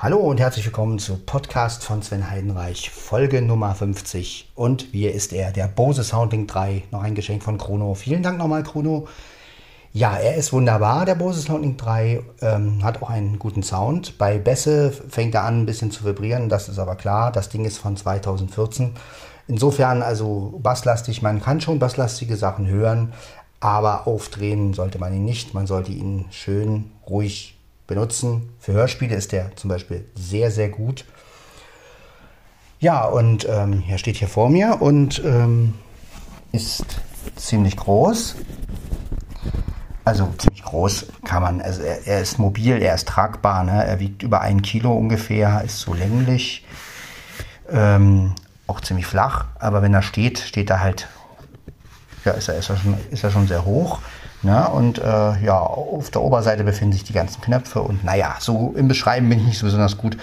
Hallo und herzlich willkommen zu Podcast von Sven Heidenreich, Folge Nummer 50. Und wie ist er? Der Bose Soundlink 3, noch ein Geschenk von Chrono. Vielen Dank nochmal, Chrono. Ja, er ist wunderbar, der Bose Soundlink 3, ähm, hat auch einen guten Sound. Bei Bässe fängt er an, ein bisschen zu vibrieren, das ist aber klar. Das Ding ist von 2014. Insofern also basslastig, man kann schon basslastige Sachen hören, aber aufdrehen sollte man ihn nicht. Man sollte ihn schön ruhig benutzen. Für Hörspiele ist der zum Beispiel sehr, sehr gut. Ja, und ähm, er steht hier vor mir und ähm, ist ziemlich groß. Also ziemlich groß kann man, also er, er ist mobil, er ist tragbar, ne? er wiegt über ein Kilo ungefähr, ist so länglich, ähm, auch ziemlich flach, aber wenn er steht, steht er halt, ja, ist er, ist er, schon, ist er schon sehr hoch. Ne? Und äh, ja, auf der Oberseite befinden sich die ganzen Knöpfe und naja, so im Beschreiben bin ich nicht so besonders gut.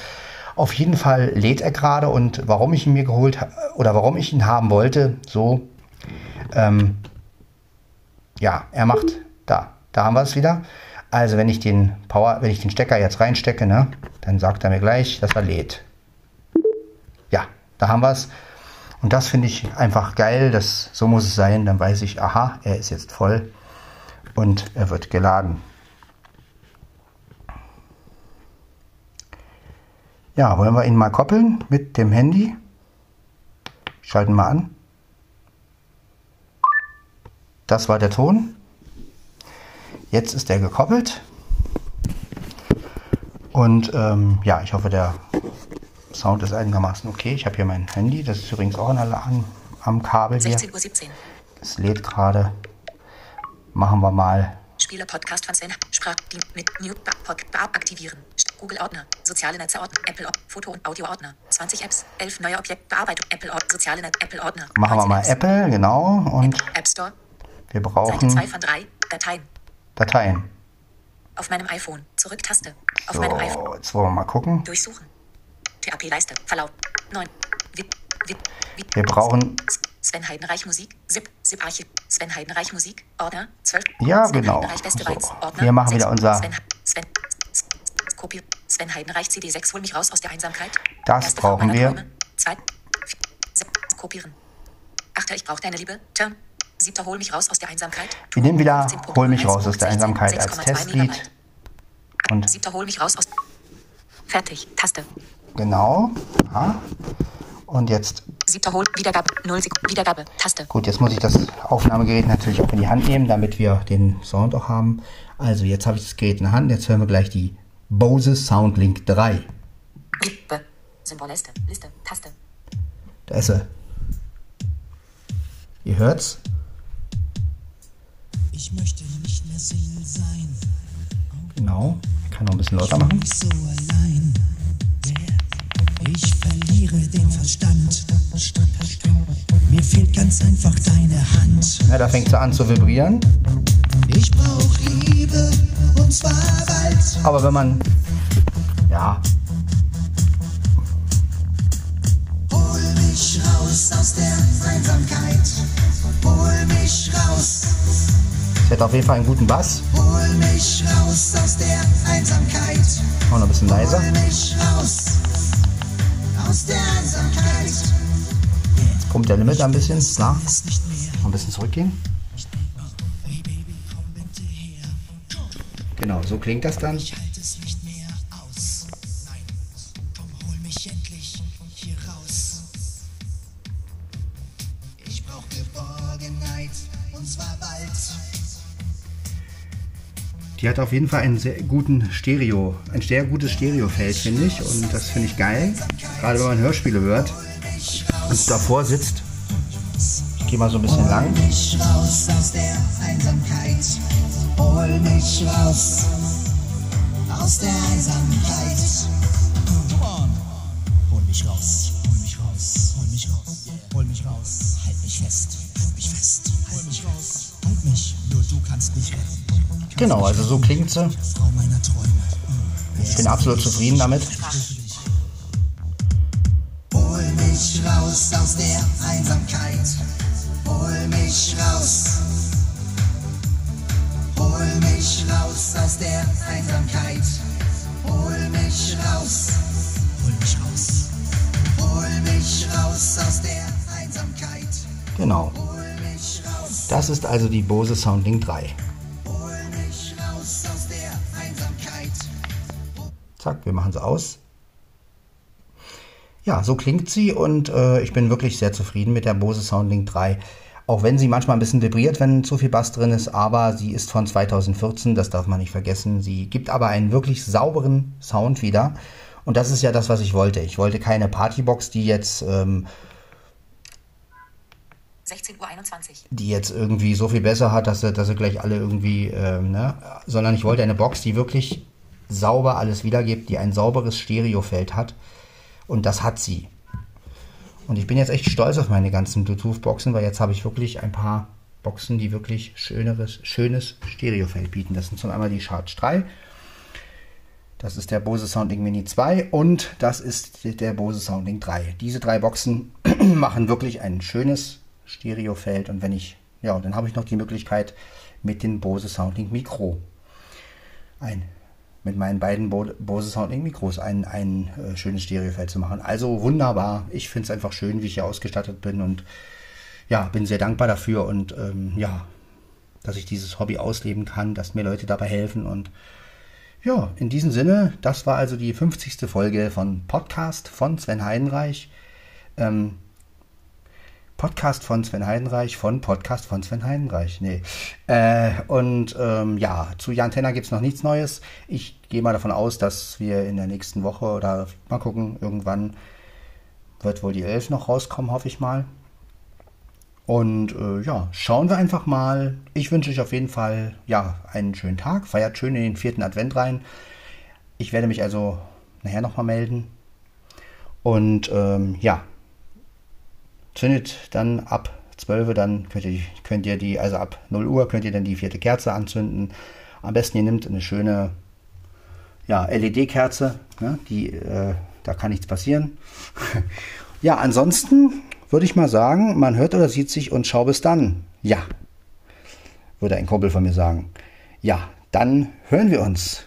Auf jeden Fall lädt er gerade und warum ich ihn mir geholt oder warum ich ihn haben wollte, so, ähm, ja, er macht da, da haben wir es wieder. Also wenn ich den Power, wenn ich den Stecker jetzt reinstecke, ne, dann sagt er mir gleich, dass er lädt. Ja, da haben wir es. Und das finde ich einfach geil, das, so muss es sein, dann weiß ich, aha, er ist jetzt voll und er wird geladen. Ja, wollen wir ihn mal koppeln mit dem Handy? Schalten wir an. Das war der Ton. Jetzt ist er gekoppelt. Und ähm, ja, ich hoffe, der Sound ist einigermaßen okay. Ich habe hier mein Handy, das ist übrigens auch an, an, am Kabel hier. 16.17 Uhr. Es lädt gerade. Machen wir mal. Spieler Podcast von Sven. Sprachdienst mit New aktivieren. Google Ordner. Soziale Netze Ordner. Apple Foto und Audio Ordner. 20 Apps. 11 neue Objekte. Bearbeitung. Apple Ordner. Soziale Netze. Apple Ordner. Machen wir mal. Apple, genau. Und App Store. Wir brauchen. Seite 2 von 3. Dateien. Dateien. Auf meinem iPhone. Zurück-Taste. Auf so, meinem iPhone. Jetzt wollen wir mal gucken. Durchsuchen. TAP-Leiste. Verlauf. 9. Wip, wip, wip. Wir brauchen Sven Heidenreich Musik, ZIP, ZIP Archiv, Sven Heidenreich Musik, Ordner, 12. Ja, Sven genau. Beste so. Ordner, Wir machen wieder unser. Sven, Sven, Kopi, Sven Heidenreich CD6, hol mich raus aus der Einsamkeit. Das Erste brauchen wir. Träume. Zwei, vier, kopieren. Achter, ich brauche deine Liebe. Turn. Siebter, hol mich raus aus der Einsamkeit. Wir nehmen wieder Hol mich raus aus der Einsamkeit als Testlied. Und Siebter, hol mich raus aus. Fertig. Taste. Genau. Ja. Und jetzt. Siebter Hol, Wiedergabe, 0 Sekunden, Wiedergabe, Taste. Gut, jetzt muss ich das Aufnahmegerät natürlich auch in die Hand nehmen, damit wir den Sound auch haben. Also, jetzt habe ich das Gerät in der Hand. Jetzt hören wir gleich die Bose Soundlink 3. Lippe. Symbolliste, Liste, Taste. Da ist er. Ihr hört's? Ich möchte nicht mehr Single sein. Genau. Ich kann noch ein bisschen lauter machen. So allein. Ja, da fängt sie an zu vibrieren. Ich brauch Liebe und zwar bald. Aber wenn man. Ja. Hol mich raus aus der Einsamkeit. Hol mich raus. Sie hat auf jeden Fall einen guten Bass. Hol mich raus aus der Einsamkeit. Auch noch ein bisschen leiser. Hol mich raus aus der Einsamkeit. Jetzt pumpt der Limit ein bisschen nach. Ein bisschen zurückgehen. Genau, so klingt das dann. Die hat auf jeden Fall einen sehr guten Stereo, ein sehr gutes Stereofeld, finde ich. Und das finde ich geil. Gerade wenn man Hörspiele hört und davor sitzt. Gehe mal so ein bisschen lang. Hol mich raus aus der Einsamkeit. Hol mich raus aus der Einsamkeit. Hol mich raus. Hol mich raus. Hol mich raus. Hol mich raus. Halt mich fest. Halt mich fest. Hol mich raus. Halt mich. Nur du kannst mich retten. Genau, also so klingt sie. Ich bin absolut zufrieden damit. mich raus aus der Einsamkeit. Hol mich raus. Hol mich raus. Hol mich raus aus der Einsamkeit. Genau. Das ist also die Bose Sounding 3. Zack, wir machen sie aus. Ja, so klingt sie und äh, ich bin wirklich sehr zufrieden mit der Bose Soundlink 3. Auch wenn sie manchmal ein bisschen vibriert, wenn zu viel Bass drin ist, aber sie ist von 2014, das darf man nicht vergessen. Sie gibt aber einen wirklich sauberen Sound wieder. Und das ist ja das, was ich wollte. Ich wollte keine Partybox, die jetzt ähm, 16.21 Uhr. Die jetzt irgendwie so viel besser hat, dass sie, dass sie gleich alle irgendwie, ähm, ne? Sondern ich wollte eine Box, die wirklich sauber alles wiedergibt, die ein sauberes Stereofeld hat. Und das hat sie. Und ich bin jetzt echt stolz auf meine ganzen Bluetooth-Boxen, weil jetzt habe ich wirklich ein paar Boxen, die wirklich schöneres, schönes Stereofeld bieten. Das sind zum einmal die Charge 3. Das ist der Bose Soundlink Mini 2 und das ist der Bose Soundlink 3. Diese drei Boxen machen wirklich ein schönes Stereofeld und wenn ich, ja, dann habe ich noch die Möglichkeit mit dem Bose Soundlink Mikro ein mit meinen beiden Bose Soundlink Mikros ein, ein äh, schönes Stereofeld zu machen. Also wunderbar. Ich finde es einfach schön, wie ich hier ausgestattet bin und ja, bin sehr dankbar dafür und ähm, ja, dass ich dieses Hobby ausleben kann, dass mir Leute dabei helfen und ja, in diesem Sinne, das war also die 50. Folge von Podcast von Sven Heidenreich. Ähm, Podcast von Sven Heidenreich von Podcast von Sven Heidenreich. Nee. Äh, und ähm, ja, zu Jan Tenner gibt es noch nichts Neues. Ich gehe mal davon aus, dass wir in der nächsten Woche oder mal gucken, irgendwann wird wohl die 11 noch rauskommen, hoffe ich mal. Und äh, ja, schauen wir einfach mal. Ich wünsche euch auf jeden Fall ja, einen schönen Tag. Feiert schön in den vierten Advent rein. Ich werde mich also nachher nochmal melden. Und ähm, ja, zündet dann ab 12 dann könnt ihr, könnt ihr die, also ab 0 Uhr könnt ihr dann die vierte Kerze anzünden. Am besten ihr nehmt eine schöne ja, LED-Kerze, ne, die, äh, da kann nichts passieren. ja, ansonsten würde ich mal sagen, man hört oder sieht sich und schau bis dann. Ja, würde ein Kumpel von mir sagen. Ja, dann hören wir uns.